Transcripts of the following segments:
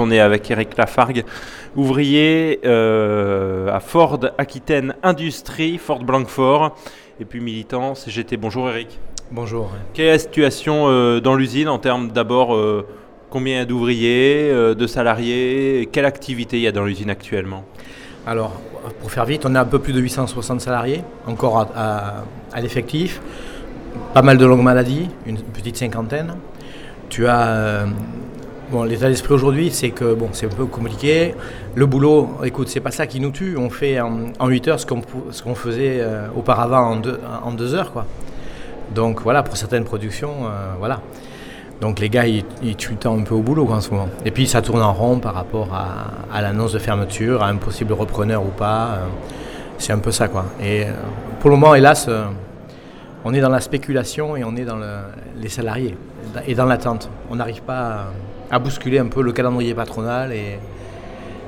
On est avec Eric Lafargue, ouvrier euh, à Ford Aquitaine Industrie, Ford Blancfort, et puis militant CGT. Bonjour Eric. Bonjour. Quelle est la situation euh, dans l'usine en termes d'abord euh, combien d'ouvriers, de salariés, quelle activité il y a dans l'usine actuellement? Alors, pour faire vite, on a un peu plus de 860 salariés, encore à, à l'effectif, pas mal de longues maladies, une petite cinquantaine. Tu as Bon, l'état d'esprit aujourd'hui, c'est que bon, c'est un peu compliqué. Le boulot, écoute, c'est pas ça qui nous tue. On fait en, 8 heures ce qu'on, faisait euh, auparavant en 2 en deux heures, quoi. Donc voilà, pour certaines productions, euh, voilà. Donc les gars, ils, tuent le temps un peu au boulot en ce moment. Et puis ça tourne en rond par rapport à, l'annonce de fermeture, à un possible repreneur ou pas. Euh, c'est un peu ça, quoi. Et pour le moment, hélas, on est dans la spéculation et on est dans les salariés et dans l'attente. On n'arrive pas. À, à bousculer un peu le calendrier patronal et,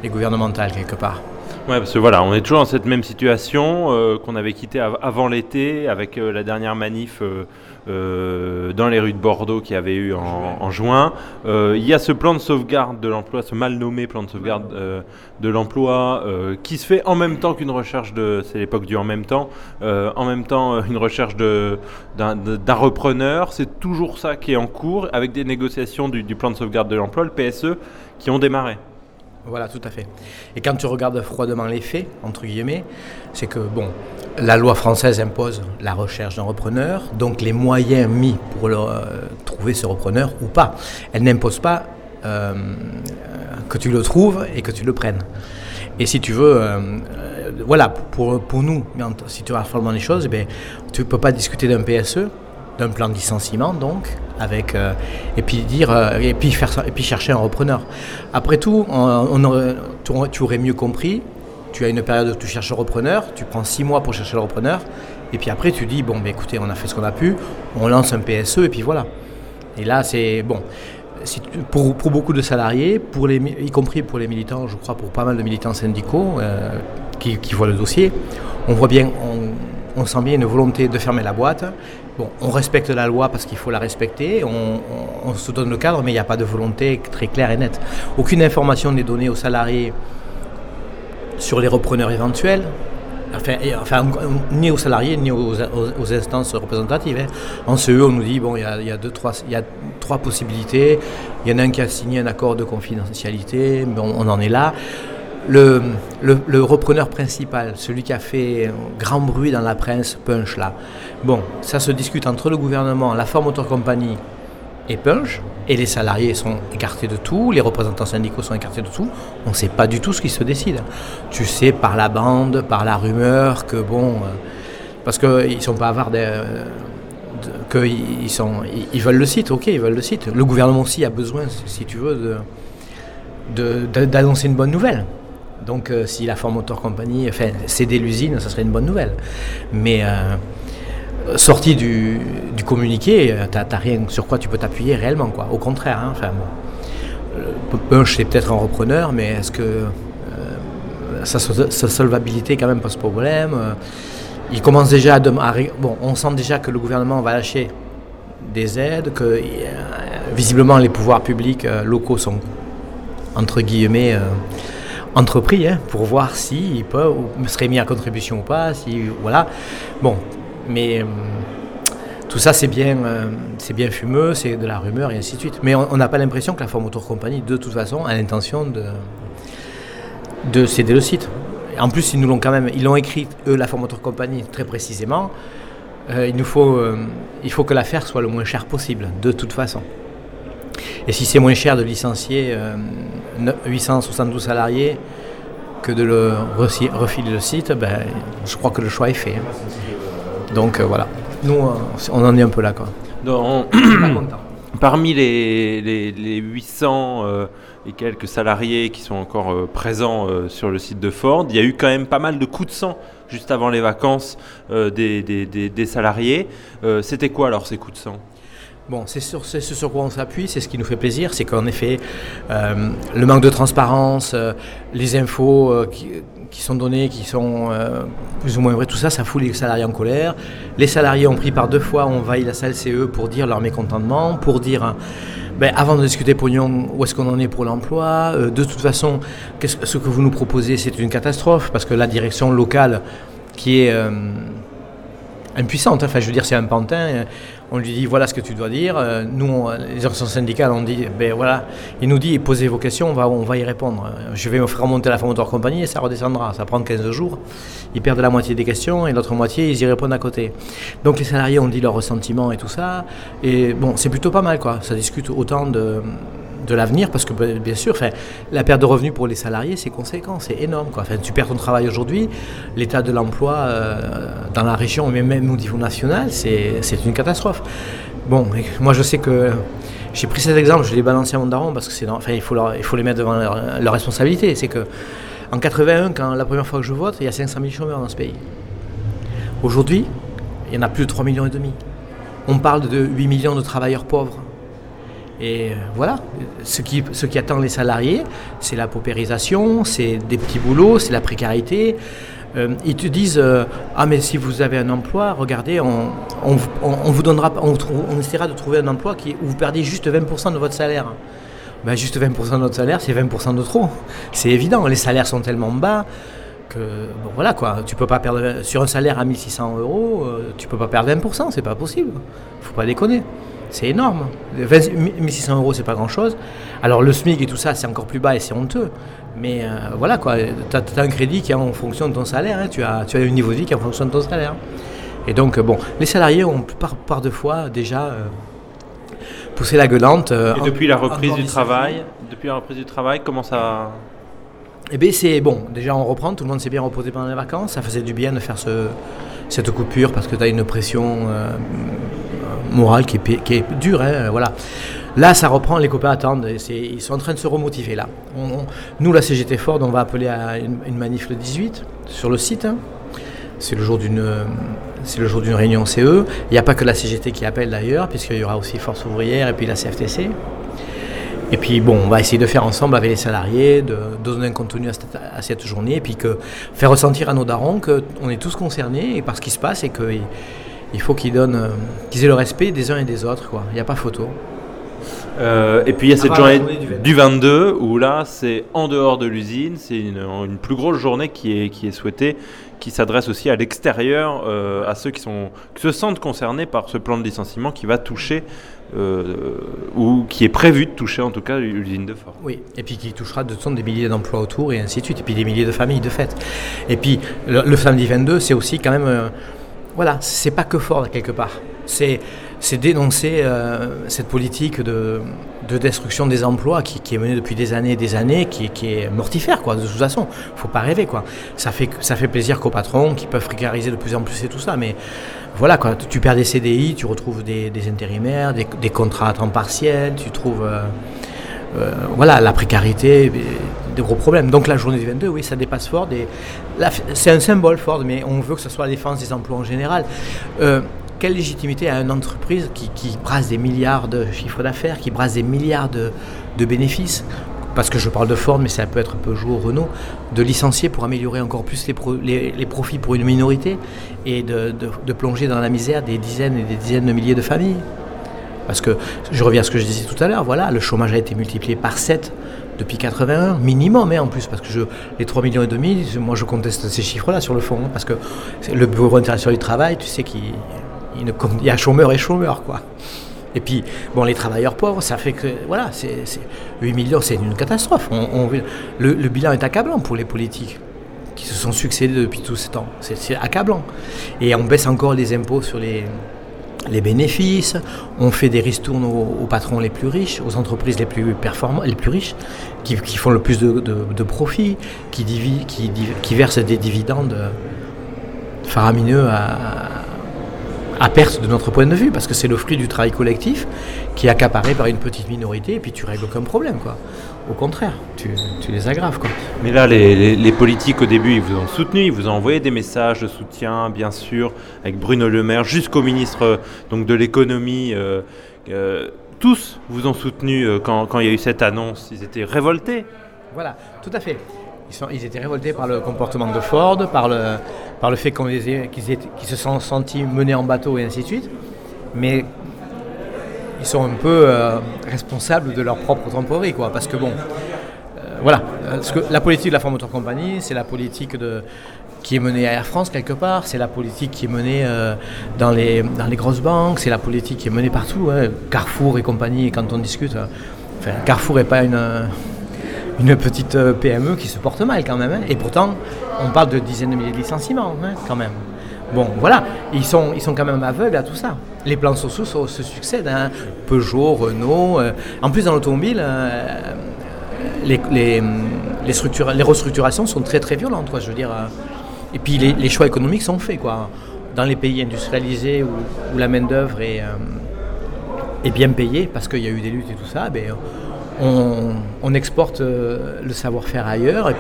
gouvernemental quelque part. Ouais, parce que voilà, on est toujours dans cette même situation euh, qu'on avait quitté avant l'été avec euh, la dernière manif euh, dans les rues de Bordeaux qui avait eu en, juin. Il y a ce plan de sauvegarde de l'emploi, ce mal nommé plan de sauvegarde de l'emploi qui se fait en même temps qu'une recherche de, c'est l'époque du en même temps, en même temps une recherche d'un repreneur. C'est toujours ça qui est en cours avec des négociations du, du plan de sauvegarde de l'emploi, le PSE, qui ont démarré. Voilà, tout à fait. Et quand tu regardes froidement les faits, entre guillemets, c'est que, bon, la loi française impose la recherche d'un repreneur, donc les moyens mis pour euh, trouver ce repreneur ou pas. Elle n'impose pas euh, que tu le trouves et que tu le prennes. Et si tu veux, euh, voilà, pour, nous, si tu regardes les choses, eh tu ne peux pas discuter d'un PSE, d'un plan de licenciement donc avec euh, et puis dire euh, et puis faire et puis chercher un repreneur. Après tout, on, tu, aurais mieux compris. Tu as une période où tu cherches un repreneur, tu prends six mois pour chercher le repreneur, et puis après tu dis bon ben écoutez on a fait ce qu'on a pu, on lance un PSE et puis voilà. Et là c'est bon. pour, beaucoup de salariés, pour les, y compris pour les militants, je crois pour pas mal de militants syndicaux euh, qui, voient le dossier, on voit bien, on, sent bien une volonté de fermer la boîte, on respecte la loi parce qu'il faut la respecter, on, se donne le cadre, mais il n'y a pas de volonté très claire et nette. Aucune information n'est donnée aux salariés sur les repreneurs éventuels, enfin, ni aux salariés ni aux, instances représentatives. Hein. En CE, on nous dit bon, il y a, deux, trois, il y a trois possibilités. Il y en a un qui a signé un accord de confidentialité, mais on en est là le, repreneur principal, celui qui a fait grand bruit dans la presse, Punch là. Bon, ça se discute entre le gouvernement, la Ford Motor Company et Punch, et les salariés sont écartés de tout, les représentants syndicaux sont écartés de tout. On ne sait pas du tout ce qui se décide. Tu sais par la bande, par la rumeur que bon, euh, parce qu'ils ne sont pas avares de, qu'ils sont, ils, veulent le site, ok, ils veulent le site. Le gouvernement aussi a besoin, si tu veux, d'annoncer une bonne nouvelle. Donc euh, si la Ford Motor Company enfin, cédait l'usine, ça serait une bonne nouvelle. Mais euh, sorti du, communiqué, euh, tu n'as rien sur quoi tu peux t'appuyer réellement. Au contraire, hein, enfin, bon, Punch c'est peut-être un repreneur, mais est-ce que sa, solvabilité quand même pose problème Il commence déjà à, Bon, on sent déjà que le gouvernement va lâcher des aides, que visiblement les pouvoirs publics locaux sont entre guillemets entrepris hein, pour voir s'ils peuvent ou seraient mis à contribution ou pas. Si, voilà. Bon, mais euh, tout ça c'est bien, euh, c'est bien fumeux, c'est de la rumeur et ainsi de suite. Mais on n'a pas l'impression que la Ford Motor Company, de toute façon, a l'intention de, de céder le site. En plus, ils nous l'ont quand même, ils l'ont écrit eux, la Ford Motor Company, très précisément. Euh, il nous faut, il faut que l'affaire soit le moins cher possible, de toute façon. Et si c'est moins cher de licencier 872 euh, salariés que de le refiler le site, ben, je crois que le choix est fait. Hein. Donc euh, voilà, nous euh, on en est un peu là. Quoi. Parmi les, les, 800 et quelques salariés qui sont encore présents sur le site de Ford, il y a eu quand même pas mal de coups de sang juste avant les vacances des, des, des, salariés. C'était quoi alors ces coups de sang? Bon, c'est ce sur quoi on s'appuie, c'est ce qui nous fait plaisir, c'est qu'en effet, euh, le manque de transparence, euh, les infos euh, qui, sont données, qui sont plus ou moins vraies, tout ça, ça fout les salariés en colère. Les salariés ont pris par deux fois, on envahi la salle CE pour dire leur mécontentement, pour dire ben, avant de discuter pognon, où est-ce qu'on en est pour l'emploi De toute façon, ce que vous nous proposez, c'est une catastrophe, parce que la direction locale, qui est impuissante, enfin je veux dire, c'est un pantin, on lui dit voilà ce que tu dois dire. Euh, nous, les organisations syndicales, on dit ben voilà, il nous dit posez vos questions, on va, on va y répondre. Je vais me faire remonter la Motor Compagnie et ça redescendra. Ça prend 15 jours. Ils perdent la moitié des questions et l'autre moitié, ils y répondent à côté. Donc les salariés ont dit leur ressentiment et tout ça. Et bon, c'est plutôt pas mal quoi. Ça discute autant de de l'avenir, parce que ben, bien sûr, la perte de revenus pour les salariés, c'est conséquent, c'est énorme. Quoi. Enfin, tu perds ton travail aujourd'hui, l'état de l'emploi euh, dans la région, mais même au niveau national, c'est une catastrophe. Bon, moi je sais que j'ai pris cet exemple, je l'ai balancé à mon daron, parce que c'est, enfin, il faut, faut les mettre devant leur, responsabilité. C'est que en 81, quand la première fois que je vote, il y a 500 000 chômeurs dans ce pays. Aujourd'hui, il y en a plus de 3 millions. On parle de 8 millions de travailleurs pauvres. Et euh, voilà, ce qui, attend les salariés, c'est la paupérisation, c'est des petits boulots, c'est la précarité. Euh, ils te disent euh, Ah, mais si vous avez un emploi, regardez, on, vous donnera, on, essaiera de trouver un emploi qui, où vous perdez juste 20% de votre salaire. Ben, juste 20% de notre salaire, c'est 20% de trop. C'est évident, les salaires sont tellement bas que, bon, voilà quoi, tu peux pas perdre, sur un salaire à 1600 euros, tu peux pas perdre 20%, c'est pas possible. Faut pas déconner. C'est énorme. 1600 euros, c'est pas grand-chose. Alors le SMIC et tout ça, c'est encore plus bas et c'est honteux. Mais euh, voilà quoi, tu as, un crédit qui est en fonction de ton salaire, hein. tu, as, tu as un niveau de vie qui est en fonction de ton salaire. Et donc, bon, les salariés ont par, par deux fois déjà euh, poussé la gueulante. Euh, et depuis la reprise du travail, depuis la reprise du travail, comment ça Eh bien, c'est bon. Déjà, on reprend. Tout le monde s'est bien reposé pendant les vacances. Ça faisait du bien de faire ce, cette coupure parce que tu as une pression morale qui est, qui est dure. Hein, voilà. Là, ça reprend, les copains attendent, ils sont en train de se remotiver là. nous, la CGT Ford, on va appeler à une, manif le 18 sur le site. Hein. C'est le jour d'une c'est le jour d'une réunion CE. Il n'y a pas que la CGT qui appelle d'ailleurs, puisqu'il y aura aussi Force ouvrière et puis la CFTC. Et puis bon, on va essayer de faire ensemble avec les salariés, de, donner un contenu à cette, journée, et puis que faire ressentir à nos darons qu'on est tous concernés par ce qui se passe et que il faut qu'ils donnent, euh, qu'ils aient le respect des uns et des autres. Quoi. Il n'y a pas photo. Euh, et puis il y a cette journée, du 22 où là c'est en dehors de l'usine, c'est une, plus grosse journée qui est, qui est souhaitée, qui s'adresse aussi à l'extérieur, euh, à ceux qui, sont, qui se sentent concernés par ce plan de licenciement qui va toucher, ou qui est prévu de toucher en tout cas l'usine de Ford. Oui, et puis qui touchera de toute des milliers d'emplois autour et ainsi de suite, et puis des milliers de familles de fait. Et puis le, le samedi 22 c'est aussi quand même voilà, c'est pas que Ford quelque part. C'est dénoncer euh, cette politique de, destruction des emplois qui, est menée depuis des années et des années, qui, est mortifère, quoi, de toute façon. faut pas rêver, quoi. Ça fait, ça fait plaisir qu'aux patrons, qui peuvent précariser de plus en plus et tout ça, mais voilà, quoi. Tu perds des CDI, tu retrouves des, intérimaires, des, contrats à temps partiel, tu trouves... Euh, euh, voilà, la précarité, des gros problèmes. Donc la journée du 22, oui, ça dépasse Ford. C'est un symbole Ford, mais on veut que ce soit la défense des emplois en général. Euh, quelle légitimité a une entreprise qui, brasse des milliards de chiffres d'affaires, qui brasse des milliards de, bénéfices? Parce que je parle de Ford, mais ça peut être Peugeot, Renault, de licencier pour améliorer encore plus les, profits pour une minorité et de, de, plonger dans la misère des dizaines et des dizaines de milliers de familles. Parce que, je reviens à ce que je disais tout à l'heure, voilà, le chômage a été multiplié par 7 depuis 81, minimum, mais hein, en plus, parce que les 3 millions et moi je conteste ces chiffres-là sur le fond, hein, parce que le Bureau international du travail, tu sais qu'il y a chômeurs et chômeurs, quoi. Et puis, bon, les travailleurs pauvres, ça fait que, voilà, c'est, 8 millions, c'est une catastrophe. On, le, le, bilan est accablant pour les politiques qui se sont succédés depuis tout ce temps. C'est, accablant. Et on baisse encore les impôts sur les, les bénéfices, on fait des ristournes aux, patrons les plus riches, aux entreprises les plus performantes, les plus riches, qui, font le plus de, profits, qui, qui, versent des dividendes faramineux à, à perte de notre point de vue, parce que c'est le fruit du travail collectif qui est accaparé par une petite minorité, et puis tu règles aucun problème. Quoi. Au contraire, tu, les aggraves. Quoi. Mais là, les, politiques, au début, ils vous ont soutenu, ils vous ont envoyé des messages de soutien, bien sûr, avec Bruno Le Maire, jusqu'au ministre donc, de l'économie. Euh, euh, tous vous ont soutenu euh, quand, quand il y a eu cette annonce. Ils étaient révoltés. Voilà, tout à fait. Ils, étaient révoltés par le comportement de Ford, par le, par le fait qu'ils se sont sentis menés en bateau et ainsi de suite. Mais ils sont un peu responsables de leur propre tromperie, quoi. Parce que bon, voilà, parce que la politique de la Ford Motor Company, c'est la politique de, qui est menée à Air France quelque part, c'est la politique qui est menée dans, les, dans les grosses banques, c'est la politique qui est menée partout, hein. Carrefour et compagnie, quand on discute. Carrefour n'est pas une, une petite euh, PME qui se porte mal quand même. Hein. Et pourtant, on parle de dizaines de milliers de licenciements hein, quand même. Bon, voilà, ils sont, quand même aveugles à tout ça. Les plans sociaux se succèdent. Hein. Peugeot, Renault. Euh, en plus, dans l'automobile, euh, les, restructurations sont très très violentes. Dire, et puis les, choix économiques sont faits. Quoi. Dans les pays industrialisés où, la main-d'œuvre est, est, bien payée, parce qu'il y a eu des luttes et tout ça, ben, on, exporte euh, le savoir-faire ailleurs.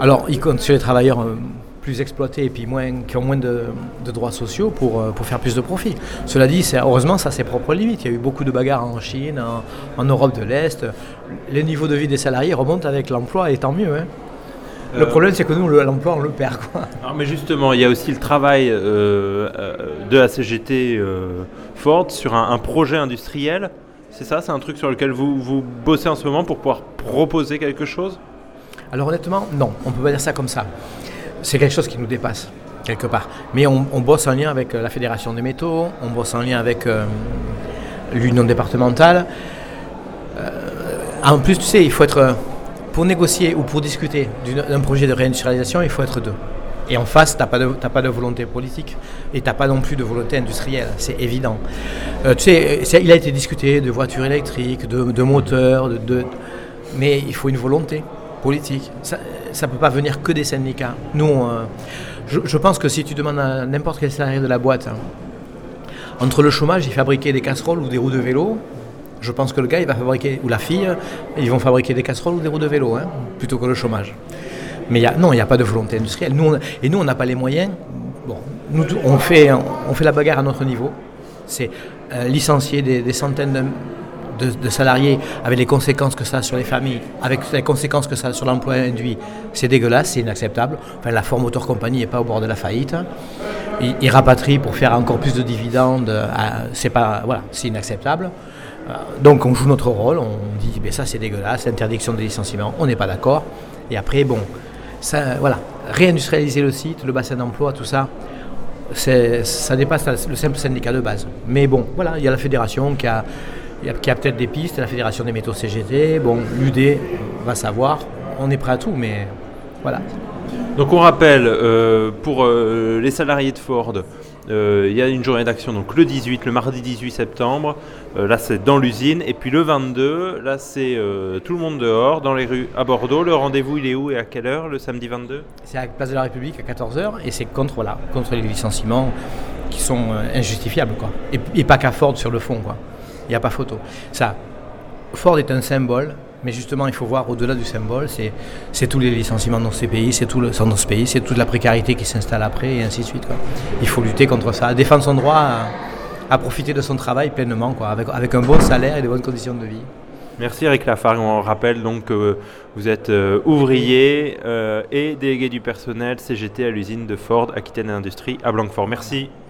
Alors, sur les travailleurs euh, plus exploités et puis moins, qui ont moins de, droits sociaux pour, euh, pour, faire plus de profit. Cela dit, heureusement, ça a ses propres limites. Il y a eu beaucoup de bagarres en Chine, en, Europe de l'Est. Le niveau de vie des salariés remonte avec l'emploi et tant mieux. Hein. Le problème, c'est que nous, l'emploi, on le perd. Quoi. mais justement, il y a aussi le travail de la CGT Ford sur un projet industriel c'est ça C'est un truc sur lequel vous, vous bossez en ce moment pour pouvoir proposer quelque chose? Alors honnêtement, non, on ne peut pas dire ça comme ça. C'est quelque chose qui nous dépasse, quelque part. Mais on, bosse en lien avec euh, la Fédération des métaux, on bosse en lien avec euh, l'Union départementale. Euh, en plus, tu sais, il faut être... Pour négocier ou pour discuter d'un projet de réindustrialisation, il faut être deux. Et en face, tu n'as pas, de, volonté politique et tu n'as pas non plus de volonté industrielle, c'est évident. Tu sais, il a été discuté de voitures électriques, de, moteurs, de, mais il faut une volonté politique. Ça ne peut pas venir que des syndicats. Nous, euh, je, pense que si tu demandes à n'importe quel salarié de la boîte, hein, entre le chômage, il fabriquait des casseroles ou des roues de vélo, je pense que le gars, il va fabriquer, ou la fille, ils vont fabriquer des casseroles ou des roues de vélo, hein, plutôt que le chômage. Mais non, il n'y a pas de volonté industrielle. Et nous, on n'a pas les moyens. Bon, on fait, on fait la bagarre à notre niveau. C'est euh, licencier des, centaines de, salariés avec les conséquences que ça a sur les familles, avec les conséquences que ça a sur l'emploi induit. C'est dégueulasse, c'est inacceptable. Enfin, la Ford Motor Company n'est pas au bord de la faillite. Ils, ils, rapatrient pour faire encore plus de dividendes. Euh, c'est pas, voilà, c'est inacceptable. Euh, donc on joue notre rôle, on dit ben ça c'est dégueulasse, interdiction des licenciements, on n'est pas d'accord. Et après, bon, ça, voilà, réindustrialiser le site, le bassin d'emploi, tout ça, ça dépasse le simple syndicat de base. Mais bon, voilà, il y a la fédération qui a, qui a peut-être des pistes, la fédération des métaux CGT, bon, l'UD va savoir, on est prêt à tout, mais voilà. Donc on rappelle, euh, pour euh, les salariés de Ford, euh, il y a une journée d'action donc le 18, le mardi 18 septembre. Là, c'est dans l'usine. Et puis le 22, là, c'est tout le monde dehors, dans les rues à Bordeaux. Le rendez-vous, il est où et à quelle heure le samedi 22 C'est à la place de la République à 14h et c'est contre, voilà, contre les licenciements qui sont injustifiables. Quoi. Et, pas qu'à Ford sur le fond. Il n'y a pas photo. Ça, Ford est un symbole mais justement, il faut voir au-delà du symbole, c'est tous les licenciements dans ces pays, c'est tout le, dans ce pays, c'est toute la précarité qui s'installe après et ainsi de suite. Il faut lutter contre ça, défendre son droit à, profiter de son travail pleinement, quoi, avec, avec un bon salaire et de bonnes conditions de vie. Merci Eric Lafargue. On rappelle donc que vous êtes euh, ouvrier euh, et délégué du personnel CGT à l'usine de Ford Aquitaine Industrie à Blanquefort. Merci.